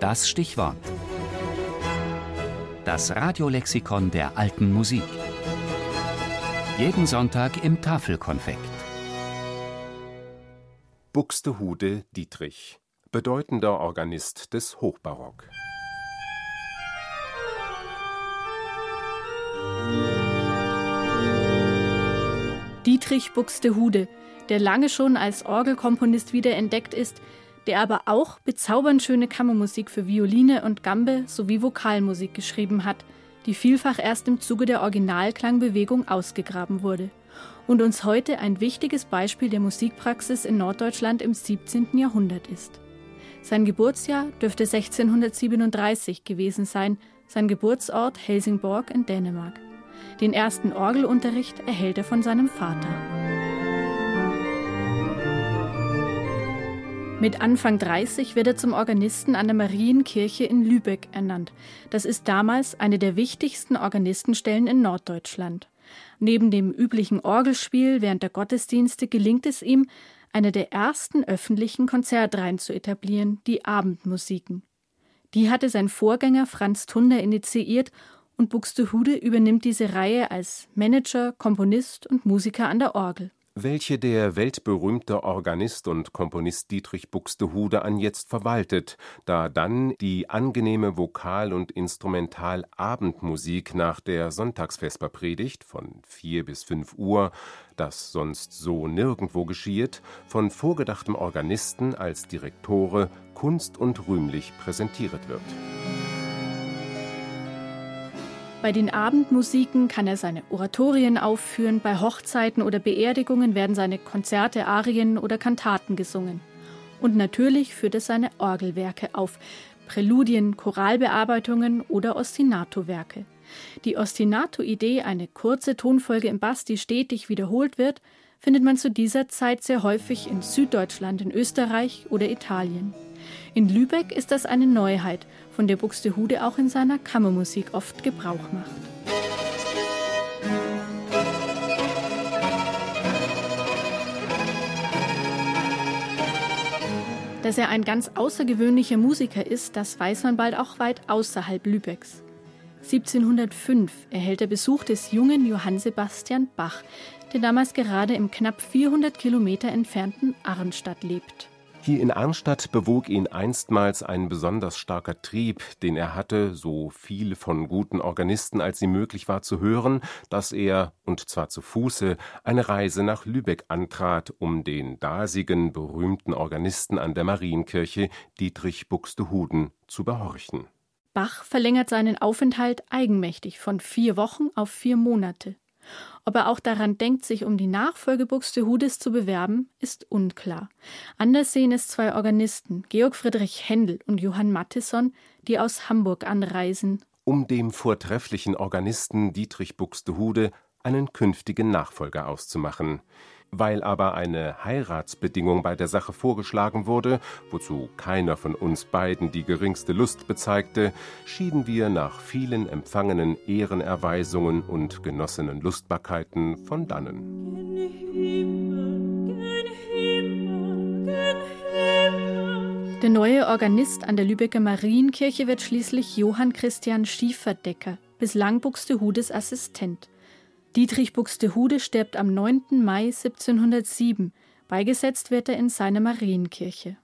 Das Stichwort. Das Radiolexikon der alten Musik. Jeden Sonntag im Tafelkonfekt. Buxtehude Dietrich, bedeutender Organist des Hochbarock. Dietrich Buxtehude, der lange schon als Orgelkomponist wiederentdeckt ist, der aber auch bezaubernd schöne Kammermusik für Violine und Gambe sowie Vokalmusik geschrieben hat, die vielfach erst im Zuge der Originalklangbewegung ausgegraben wurde und uns heute ein wichtiges Beispiel der Musikpraxis in Norddeutschland im 17. Jahrhundert ist. Sein Geburtsjahr dürfte 1637 gewesen sein, sein Geburtsort Helsingborg in Dänemark. Den ersten Orgelunterricht erhält er von seinem Vater. Mit Anfang 30 wird er zum Organisten an der Marienkirche in Lübeck ernannt. Das ist damals eine der wichtigsten Organistenstellen in Norddeutschland. Neben dem üblichen Orgelspiel während der Gottesdienste gelingt es ihm, eine der ersten öffentlichen Konzertreihen zu etablieren, die Abendmusiken. Die hatte sein Vorgänger Franz Tunder initiiert und Buxtehude übernimmt diese Reihe als Manager, Komponist und Musiker an der Orgel welche der weltberühmte Organist und Komponist Dietrich Buxtehude an jetzt verwaltet, da dann die angenehme Vokal- und Instrumental-Abendmusik nach der Sonntagsvesperpredigt von vier bis fünf Uhr, das sonst so nirgendwo geschieht, von vorgedachtem Organisten als Direktore kunst- und rühmlich präsentiert wird. Bei den Abendmusiken kann er seine Oratorien aufführen, bei Hochzeiten oder Beerdigungen werden seine Konzerte, Arien oder Kantaten gesungen. Und natürlich führt er seine Orgelwerke auf, Präludien, Choralbearbeitungen oder Ostinato-Werke. Die Ostinato-Idee, eine kurze Tonfolge im Bass, die stetig wiederholt wird, findet man zu dieser Zeit sehr häufig in Süddeutschland, in Österreich oder Italien. In Lübeck ist das eine Neuheit, von der Buxtehude auch in seiner Kammermusik oft Gebrauch macht. Dass er ein ganz außergewöhnlicher Musiker ist, das weiß man bald auch weit außerhalb Lübecks. 1705 erhält er Besuch des jungen Johann Sebastian Bach, der damals gerade im knapp 400 Kilometer entfernten Arnstadt lebt. Hier in Arnstadt bewog ihn einstmals ein besonders starker Trieb, den er hatte, so viel von guten Organisten als ihm möglich war zu hören, dass er, und zwar zu Fuße, eine Reise nach Lübeck antrat, um den dasigen berühmten Organisten an der Marienkirche Dietrich Buxtehuden zu behorchen. Bach verlängert seinen Aufenthalt eigenmächtig von vier Wochen auf vier Monate. Ob er auch daran denkt, sich um die Nachfolge Buxtehudes zu bewerben, ist unklar. Anders sehen es zwei Organisten, Georg Friedrich Händel und Johann Mattisson, die aus Hamburg anreisen. Um dem vortrefflichen Organisten Dietrich Buxtehude einen künftigen Nachfolger auszumachen. Weil aber eine Heiratsbedingung bei der Sache vorgeschlagen wurde, wozu keiner von uns beiden die geringste Lust bezeigte, schieden wir nach vielen empfangenen Ehrenerweisungen und genossenen Lustbarkeiten von dannen. Der neue Organist an der Lübecker Marienkirche wird schließlich Johann Christian Schieferdecker, bislang Buxtehudes Assistent. Dietrich Buxtehude stirbt am 9. Mai 1707. Beigesetzt wird er in seiner Marienkirche.